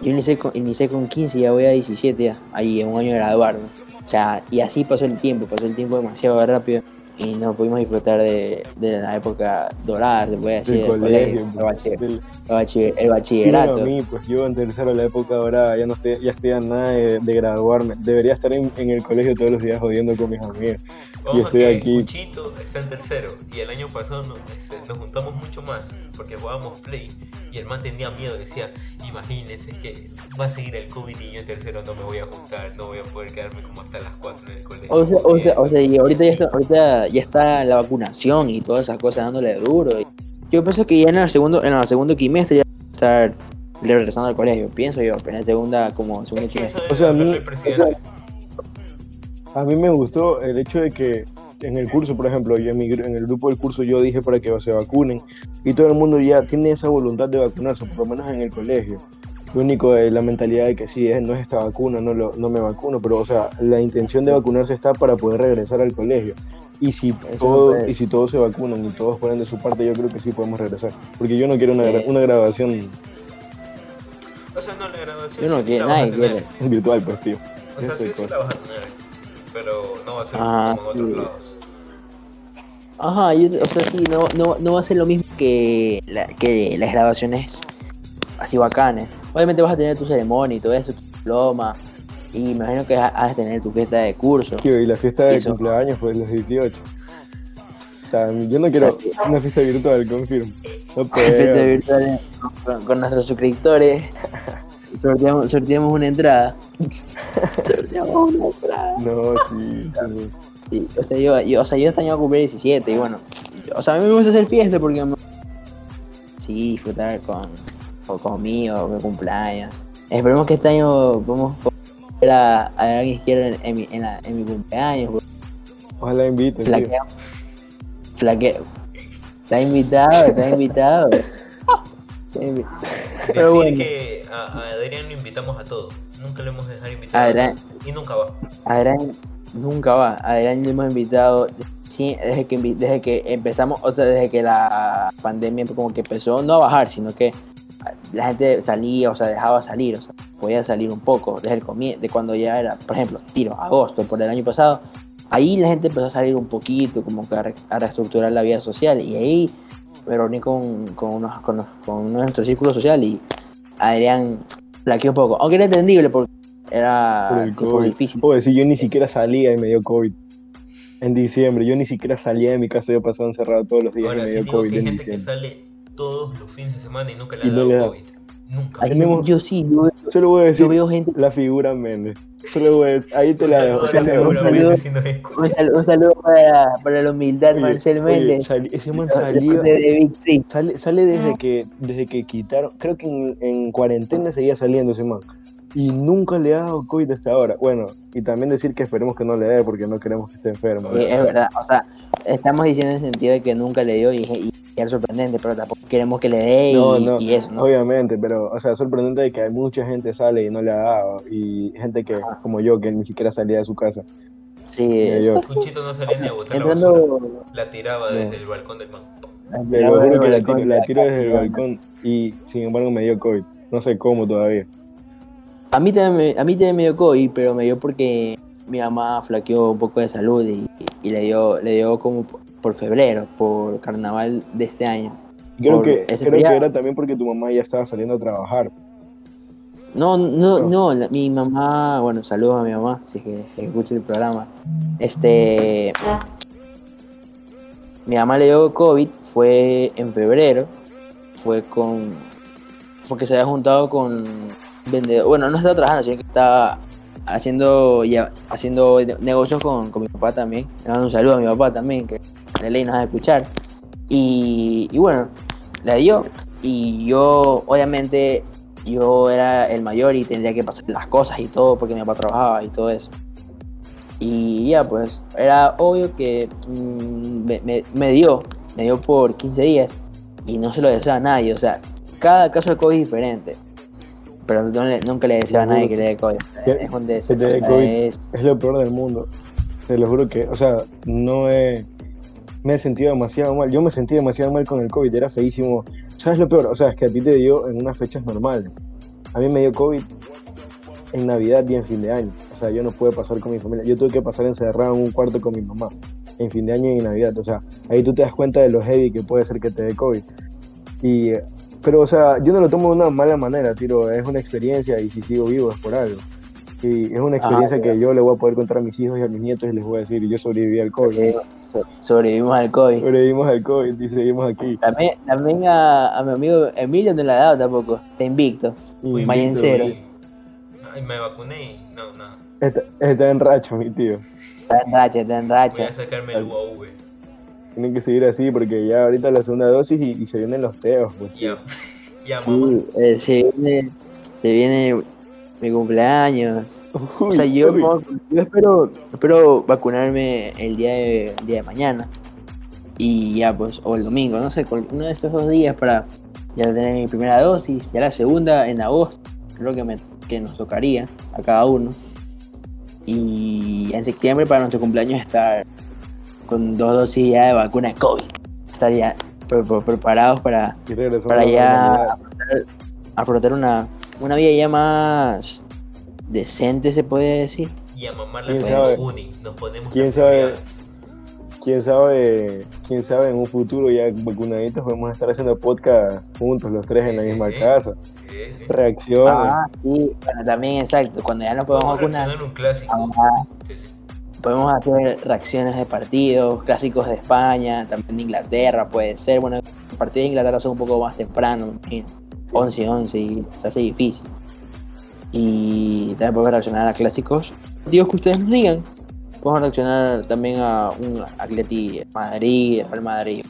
Yo inicié con, inicié con 15 y ya voy a 17 ya, ahí en un año de graduarme. O sea, y así pasó el tiempo, pasó el tiempo demasiado rápido y no pudimos disfrutar de, de la época dorada, se puede decir, Del del colegio, el, del, el el Sí, bueno, bachillerato. a mí, pues yo en tercero la época ahora ya no estoy, ya estoy a nada de, de graduarme. Debería estar en, en el colegio todos los días jodiendo con mis amigos. Vamos a estoy que aquí. Cuchito está en tercero y el año pasado nos, este, nos juntamos mucho más porque jugábamos Play y el man tenía miedo, decía, imagínense, es que va a seguir el COVID y yo en tercero no me voy a juntar, no voy a poder quedarme como hasta las 4 en el colegio. O sea, o sea, o sea, y ahorita ya está, ahorita ya está la vacunación y todas esas cosas dándole duro. y Yo pienso que ya en el segundo, en el segundo quimestre ya va a estar regresando al colegio, pienso yo, pero en segunda, como segundo Es que eso O sea, a mí-. A me gustó el hecho de que en el curso, por ejemplo, yo en, mi en el grupo del curso yo dije para que se vacunen y todo el mundo ya tiene esa voluntad de vacunarse, por lo menos en el colegio. Lo único es la mentalidad de que sí, es, no es esta vacuna, no, lo, no me vacuno, pero o sea, la intención de vacunarse está para poder regresar al colegio. Y si, todo, es. y si todos se vacunan y todos ponen de su parte, yo creo que sí podemos regresar. Porque yo no quiero una, Eh. una grabación O sea, no, la graduación Yo no sí, sí quiero, la vas a nadie tener. quiere. virtual, pues, tío. O sea, sí, sí la vas a tener. Pero no va a ser Ah, como en otros sí. lados. Ajá, yo- o sea, sí, no, no, no va a ser lo mismo que, la- que las grabaciones así bacanes. Obviamente vas a tener tu ceremonia y todo eso, tu diploma, y imagino que has de tener tu fiesta de curso. Y la fiesta de Eso. cumpleaños, pues los 18. O sea, yo no quiero una fiesta virtual, confirmo. No Fiesta pega. virtual con, con nuestros suscriptores. Sorteamos, sorteamos una entrada. sorteamos una entrada. No, sí, sí. Sí, o sea, yo, yo, o sea, yo este año voy a cumplir 17 y bueno, o sea, a mí me gusta hacer fiesta porque me- sí, disfrutar con, con conmigo, mi cumpleaños. Esperemos que este año podamos ver a, a alguien que quiera en, en mi, en, la- en mi cumpleaños. porque Ojalá inviten, tío. Flaqueo. Flaqueo. Está invitado, está invitado. Está invi- Decir Pero bueno. que a, a Adrián lo invitamos a todo. Nunca le hemos dejado invitado. Adrián. Y nunca va. Adrián nunca va. Adrián lo hemos invitado sí, desde que desde que empezamos, o sea, desde que la pandemia como que empezó no a bajar, sino que la gente salía, o sea, dejaba salir, o sea, podía salir un poco desde el comienzo, de cuando ya era, por ejemplo, tiro, agosto, por el año pasado, ahí la gente empezó a salir un poquito, como que a, re- a reestructurar la vida social, y ahí me reuní con, con, unos, con, con nuestro círculo social y Adrián flaqueó un poco, aunque era entendible porque era Por el tipo COVID. difícil. Oye, sí, yo ni siquiera salía y me dio COVID. En diciembre, yo ni siquiera salía de mi casa, yo pasaba encerrado todos los días Ahora y me sí dio digo COVID que hay en gente que diciembre. sale todos los fines de semana y nunca le ha no dado. COVID. Nunca. Tenemos- yo sí, yo, Solo voy a decir yo veo gente. la figura Méndez. Solo voy a decir, ahí te Un la dejo. la un saludo. Méndez si nos Un escucha. saludo, un saludo para, para la humildad, Oye, Marcel oye, Méndez. ese man salió, sale, sale desde que desde que quitaron, creo que en, en cuarentena seguía saliendo ese man. Y nunca le ha dado COVID hasta ahora. Bueno, y también decir que esperemos que no le dé porque no queremos que esté enfermo. Sí, es verdad, o sea, estamos diciendo en el sentido de que nunca le dio y, y es sorprendente, pero tampoco queremos que le dé y, No, no, y eso, ¿no? obviamente, pero, o sea, sorprendente de que hay mucha gente sale y no le ha dado, y gente que, como yo, que ni siquiera salía de su casa. Sí, yo- Funchito no salía ni a botar la basura. entrando... La tiraba desde el balcón del man. Te lo juro que la tiro, la tiro desde el balcón y sin embargo me dio COVID. No sé cómo todavía. A mí también me, a mí también me dio COVID, pero me dio porque mi mamá flaqueó un poco de salud y, y le dio le dio como por, febrero, por carnaval de este año. Creo que, creo era también porque tu mamá ya estaba saliendo a trabajar. No, no, No. no, la- mi mamá, bueno, saludos a mi mamá, si es que, si escucha el programa. Este, mi mamá le dio COVID, fue en febrero, fue con, porque se había juntado con vendedor, bueno, no estaba trabajando, sino que estaba haciendo, ya, haciendo negocios con, con mi papá también. Le mando un saludo a mi papá también, que de ley nos va a escuchar. Y, y bueno, la dio, y yo, obviamente, yo era el mayor y tendría que pasar las cosas y todo porque mi papá trabajaba y todo eso. Y ya, pues era obvio que mm, me, me- dio, me dio por 15 días y no se lo deseaba a nadie. O sea, cada caso de COVID es diferente. Pero no le- nunca le deseaba a nadie que le dé COVID. Es te o sea, COVID. es- Es lo peor del mundo. Te lo juro que, o sea, no he, me he sentido demasiado mal. Yo me sentí demasiado mal con el COVID, era feísimo. ¿Sabes lo peor? O sea, es que a ti te dio en unas fechas normales. A mí me dio COVID en Navidad y en fin de año. O sea, yo no pude pasar con mi familia. Yo tuve que pasar encerrado en un cuarto con mi mamá en fin de año y en Navidad. O sea, ahí tú te das cuenta de lo heavy que puede ser que te dé COVID. Y, pero, o sea, yo no lo tomo de una mala manera, tiro. Es una experiencia y si sigo vivo es por algo. Y es una experiencia ya. que yo le voy a poder contar a mis hijos y a mis nietos y les voy a decir, yo sobreviví al COVID. eh, so- sobrevivimos al COVID. Sobrevivimos al COVID y seguimos aquí. También, también a, a mi amigo Emilio no le ha dado tampoco. Está invicto. Fui Y invicto, invicto cero. y- Ay, me vacuné y no, nada. está, está en racha, mi tío. Está en racha, está en Voy racha. a sacarme el UAV. Tienen que seguir así porque ya ahorita la segunda dosis y, y se vienen los teos. Pues, Ya, ya, mamá. Sí, eh, se viene, se viene mi cumpleaños. O sea, yo, uy. no- yo espero, espero vacunarme el día de, el día de mañana. Y ya pues, o el domingo, no sé, uno de estos dos días para ya tener mi primera dosis, ya la segunda en agosto, creo que, me, que nos tocaría a cada uno. Y en septiembre para nuestro cumpleaños estar con dos dosis ya de vacuna de COVID. Estar ya pre- pre- preparados para, para ya afrontar una, una vida ya más decente, se puede decir. Y a mamá la ¿Quién hacemos sabe? uni. Nos ponemos ¿Quién sabe? quién sabe, quién sabe en un futuro ya vacunaditos podemos estar haciendo podcast juntos los tres Sí, en la sí, misma sí. casa. Sí, sí. Reacciones. Ah, sí, bueno, también exacto. Cuando ya nos podemos vacunar, un clásico. ah, Sí, sí. podemos hacer reacciones de partidos, clásicos de España, también de Inglaterra, puede ser. Bueno, los partidos de Inglaterra son un poco más temprano, me imagino. 11 11 y se hace difícil. Y también podemos reaccionar a clásicos. Dios que ustedes nos digan. Podemos reaccionar también a un Atleti Madrid, Real Madrid.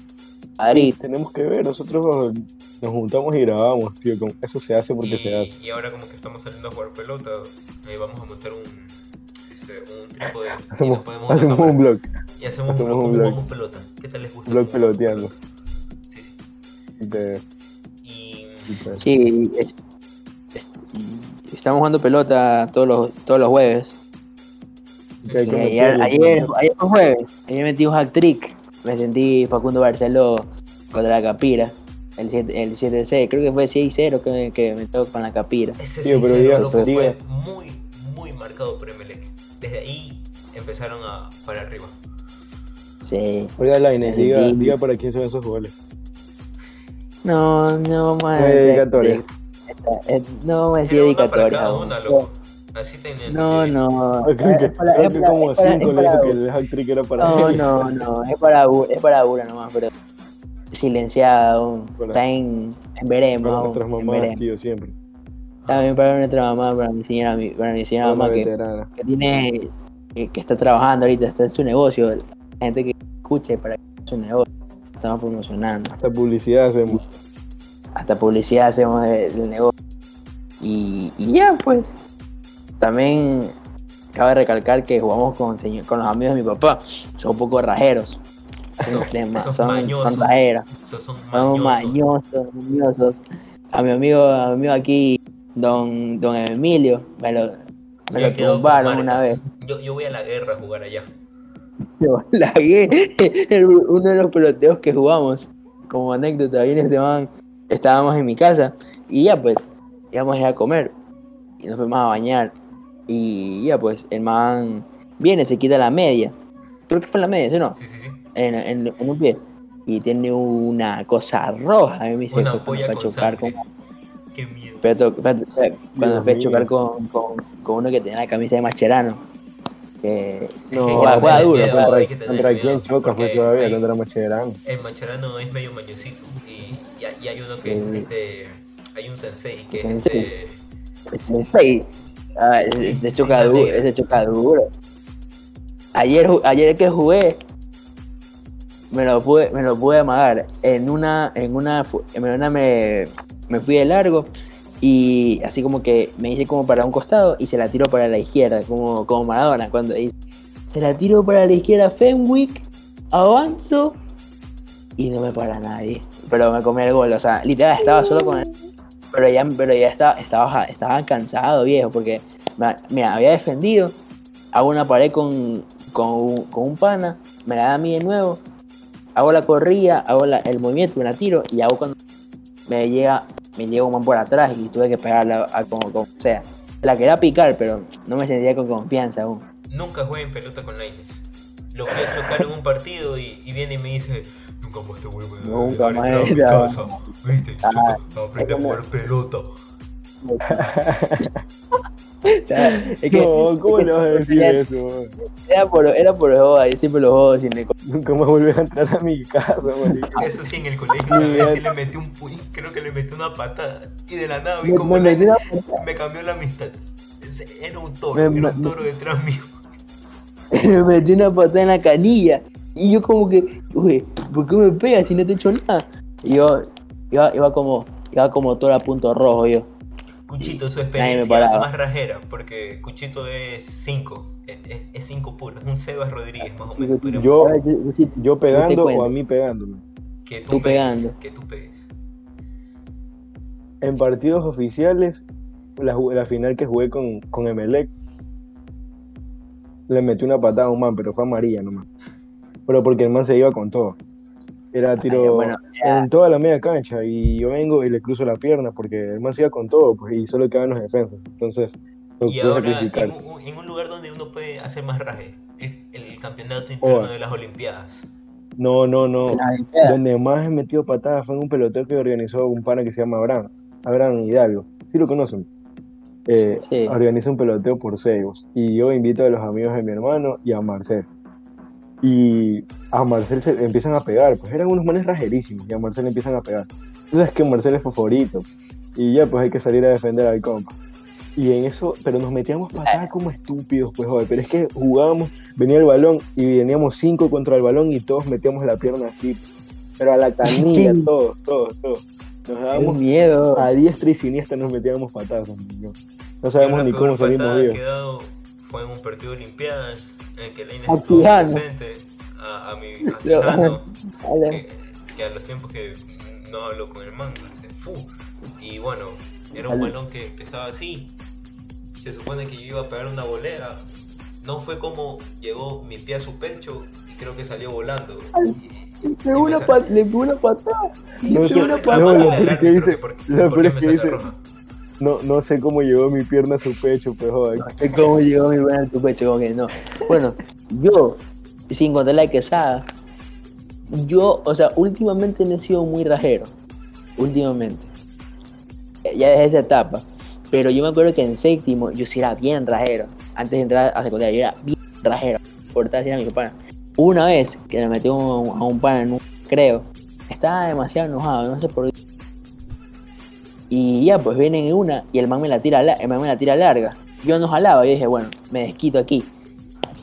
Madrid. Tenemos que ver, nosotros nos juntamos y grabamos, tío. Eso se hace porque se hace. Y, y ahora como que estamos saliendo a jugar pelota, ahí vamos a montar un, este, un trípode y Hacemos, nos ponemos la hacemos un blog, y hacemos, hacemos un blog, un ¿cómo blog. jugamos pelota. ¿Qué tal les gusta? blog peloteando. pelota? Sí, sí. de- Sí, es- es- estamos jugando pelota todos los, todos los jueves. que hay Y que ayer, ayer, ayer fue jueves, ayer metí un hack trick. Me sentí Facundo Barceló contra la Capira. El 7, el 7C, creo que fue 6-0 que, que me tocó con la Capira. ese Tío, pero 6-0 diga- loco, diga- fue muy, muy marcado por Emelec. Desde ahí empezaron a para arriba. Sí. Oiga, Lainez, diga, diga para quién son esos goles. No, no vamos a No hay dedicatoria. No vamos a decir Era una para dedicatoria. Así No, no. Creo que, creo como cinco le dijo que el hack trick era para No, no, no, es para, u- es para una nomás, pero. Para- Está en, en veremos. Para nuestras mamás, tío, siempre. También para nuestra mamá, para mi señora, para mi señora mamá que, tiene, que, que está trabajando ahorita, está en su negocio. La gente que escuche para que su negocio. Estamos promocionando. Hasta publicidad hacemos. Hasta publicidad hacemos de- del negocio. Y, y ya, pues. También cabe recalcar que jugamos con, señor- con los amigos de mi papá. Son un poco rajeros. Son, son son, mañosos. son rajeros, Son, son son mañosos. mañosos, mañosos. A mi amigo, a mi amigo aquí, don, don Emilio, me lo, me lo tumbaron una vez. Yo, yo voy a la guerra a jugar allá. Lagué en uno de los peloteos que jugamos. Como anécdota, viene este man, estábamos en mi casa y ya pues, íbamos a comer y nos fuimos a bañar. Y ya pues, el man viene, se quita la media. Creo que fue la media, ¿sí o no? Sí, sí, sí. En, en- en un pie. Y tiene una cosa roja. A mí me dice Una polla para chocar sangre. con. Qué miedo. pero pero cuando fue a chocar con, con, con uno que tenía la camisa de Macherano. Que No, que juega, duro, miedo, ¿Contra, que tener contra miedo, quién choca porque fue todavía? hay- Contra Macherano. El macharano es medio mañosito y, y, hay- y hay uno que Sí. este hay un sensei que Sensei. este Ese sensei, ah, ese, Sí, choca duro, negra. ese choca duro. Ayer, ayer que jugué, me lo pude, me lo pude amagar. En una, en una, en una me, me fui de largo y así como que me hice como para un costado y se la tiro para la izquierda, como, como Maradona cuando dice, se la tiro para la izquierda Fenwick, avanzo y no me para nadie. Pero me comí el gol, o sea, literal estaba solo con él. Pero ya, pero ya estaba, estaba, estaba cansado, viejo, porque me, había defendido, hago una pared con, con, con un pana, me la da a mí de nuevo, hago la corrida, hago el movimiento, me la tiro y hago cuando me llega, me llega un man por atrás y tuve que pegarla a como, como sea. La quería picar, pero no me sentía con confianza aún. nunca jueguen pelota con Lainez. Lo fui a chocar en un partido y, y viene y me dice, nunca más te vuelvo a Nunca más entrar a mi casa. ¿Viste? Ah, Choca, aprende a jugar pelota. Sea, es que- No, ¿cómo le vas a decir ya- eso? Era por, era por joda, yo siempre lo jodo sin el Nunca más vuelves a entrar a mi casa, marico. Eso sí, en el colegio una vez sí le metí un puño, creo que le metí una patada y de la nada vi Me- como me me cambió la amistad. Era un toro, Me- era un me- toro detrás mío. me metí una patada en la canilla. Y yo como que, uy, ¿por qué me pegas si no te he hecho nada? Y yo iba, iba como, iba como todo a punto rojo yo. Cuchito, su experiencia más rajera, porque Cuchito es 5, es 5 puro, es un Sebas Rodríguez más o menos. Yo- yo- yo- ¿Yo pegando o a mí pegándome? que tú, tú pegues, pegando. que tú pegues. En partidos oficiales, la final que jugué con, con Emelec, le metí una patada a un man, pero fue amarilla nomás. Pero porque el man se iba con todo. Era tiro Ay, bueno, era- en toda la media cancha y yo vengo y le cruzo la pierna porque el man se iba con todo pues, y solo quedaban los defensas. Entonces, lo Y ahora, en un, en un lugar donde uno puede hacer más raje, el, el campeonato interno Oh. de las Olimpiadas. No, no, no. Donde más he metido patadas fue en un peloteo que organizó un pana que se llama Abraham, Abraham Hidalgo. ¿Sí lo conocen? Eh, Sí. Organiza un peloteo por Seibos. Y yo invito a los amigos de mi hermano y a Marcel. Y a Marcel se empiezan a pegar, pues eran unos manes rajerísimos y a Marcel le empiezan a pegar. Tú sabes que Marcel es favorito. Y ya, pues hay que salir a defender al compa. Y en eso, pero nos metíamos patadas como estúpidos, pues joder. Pero es que jugábamos, venía el balón y veníamos cinco contra el balón y todos metíamos la pierna así. Pero a la canilla, todos, todos, todos. Nos dábamos miedo. a diestra y siniestra, nos metíamos patadas. amigo. No sabemos ni cómo salimos vivos. he dado fue en un partido de Olimpiadas en el que Leines A estuvo presente a, a mi a Vale. que, que a los tiempos que no hablo con el man, hace fu. Y bueno, era un balón que, que estaba así. Se supone que yo iba a pegar una volea. No fue como llegó mi pie a su pecho y creo que salió volando. Le pegó una, pat- una patada. Le No pegó sé, una no, patada. reclamando lo peor que dice- lo peor que. No, no sé cómo llegó mi pierna a su pecho, pues joder. Es como llegó mi buena en tu pecho, como que no. Bueno, yo, sin contar la quesada, yo, o sea, últimamente no he sido muy rajero. Últimamente. Eh, Ya desde esa etapa. Pero yo me acuerdo que en séptimo yo sí era bien rajero. Antes de entrar a secundaria, yo era bien rajero. Por estar así a mi pana. Una vez que le metí un- a un pana en un creo, estaba demasiado enojado, no sé por qué. Y ya, pues vienen en una y el man me la tira, el man me la tira larga. Yo no jalaba, yo dije, bueno, me desquito aquí.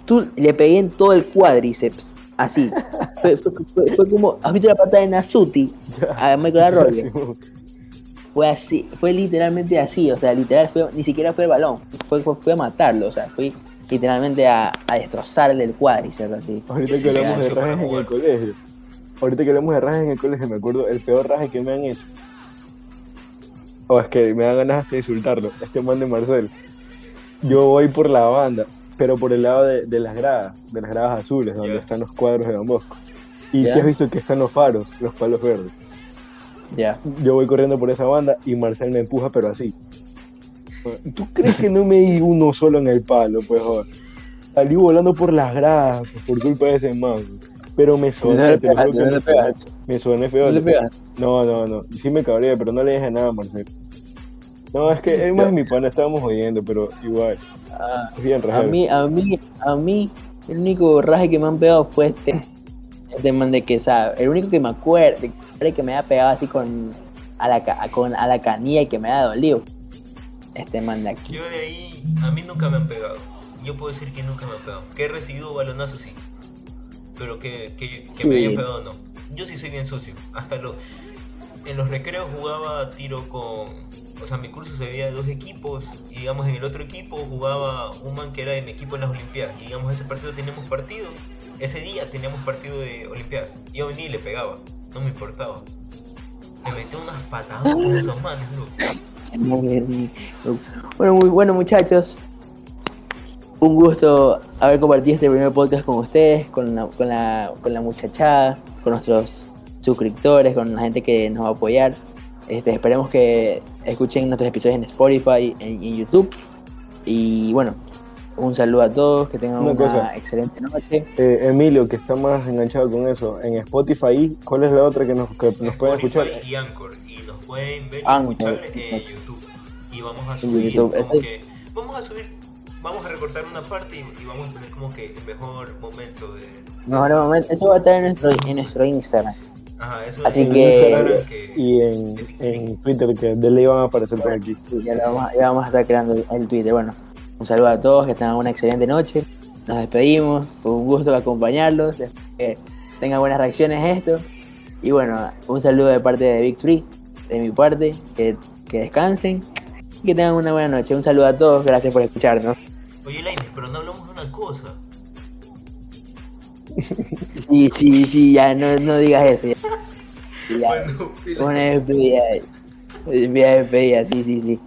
Tú le pegué en todo el cuádriceps, así. Fue, fue- fue- fue como, ¿has visto la pata de Nasuti? A Michael Arroyo. Fue así, fue literalmente así, o sea, literal, fue, ni siquiera fue el balón, fue, fue, fue a matarlo, o sea, fue literalmente a, a destrozarle el cuádriceps así. Ahorita que hablamos de rajes en el colegio. Ahorita que hablamos de rajes en el colegio, me acuerdo el peor raje que me han hecho. O es que me dan ganas de insultarlo. Este man de Marcel. Yo voy por la banda, pero por el lado de, de las gradas, de las gradas azules, donde están los cuadros de Don Bosco. Y si has visto que están los faros, los palos verdes. Ya. Yo voy corriendo por esa banda y Marcel me empuja, pero así. ¿Tú crees que no me di uno solo en el palo? Pues joder. salí volando por las gradas pues, por culpa de ese man. Pero me soné, no me soné. feo. No, no, no. Sí me cabré, pero no le dije nada a Marcel. No, es que él más mi pana estábamos oyendo, pero igual. Ah, Es bien a mí, a mí, a mí, el único raje que me han pegado fue este, este man de Quesada. El único que me acuerdo, que me había pegado así con a la, con, a la canilla y que me había dolido. Este man de aquí. Yo de ahí, a mí nunca me han pegado. Yo puedo decir que nunca me han pegado. Que he recibido balonazos, sí. Pero que, que, que Sí. me hayan pegado, no. Yo sí soy bien sucio. Hasta lo, en los recreos jugaba tiro con... O sea, mi curso se veía dos equipos. Y digamos, en el otro equipo jugaba un man que era de mi equipo en las Olimpiadas. Y digamos, ese partido teníamos partido. Ese día teníamos partido de Olimpiadas. Yo venía y le pegaba. No me importaba. Le metí unas patadas con esos manes, loco. Bueno, muy bueno muchachos. Un gusto haber compartido este primer podcast con ustedes, con la, con la, con la muchachada, con nuestros suscriptores, con la gente que nos va a apoyar. Este, esperemos que escuchen nuestros episodios en Spotify y en, en YouTube. Y bueno, un saludo a todos, que tengan Una una, cosa. excelente noche. Eh, Emilio, que está más enganchado con eso, en Spotify, ¿cuál es la otra que nos, que nos pueden escuchar? Y Anchor y nos pueden ver y Anchor, escuchar en exacto. YouTube y vamos a subir YouTube, como que vamos a subir vamos a recortar una parte y, y vamos a poner como que el mejor momento de Mejor momento, eso va a estar en nuestro, en nuestro Instagram. Ajá, eso Así es que- que- Y en, en Twitter, que de ley van a aparecer por aquí. Sí, ya, lo vamos, a- ya vamos a estar creando el, el Twitter. Bueno, un saludo a todos, que tengan una excelente noche. Nos despedimos, fue un gusto acompañarlos, espero que tengan buenas reacciones a esto. Y bueno, un saludo de parte de Victory, de mi parte, que, que descansen y que tengan una buena noche. Un saludo a todos, gracias por escucharnos. Oye Laines, pero no hablamos de una cosa Sí, sí, sí, ya no, no digas eso. Ya, Ya, bueno pila- una despedida, una despedida, sí, sí, sí.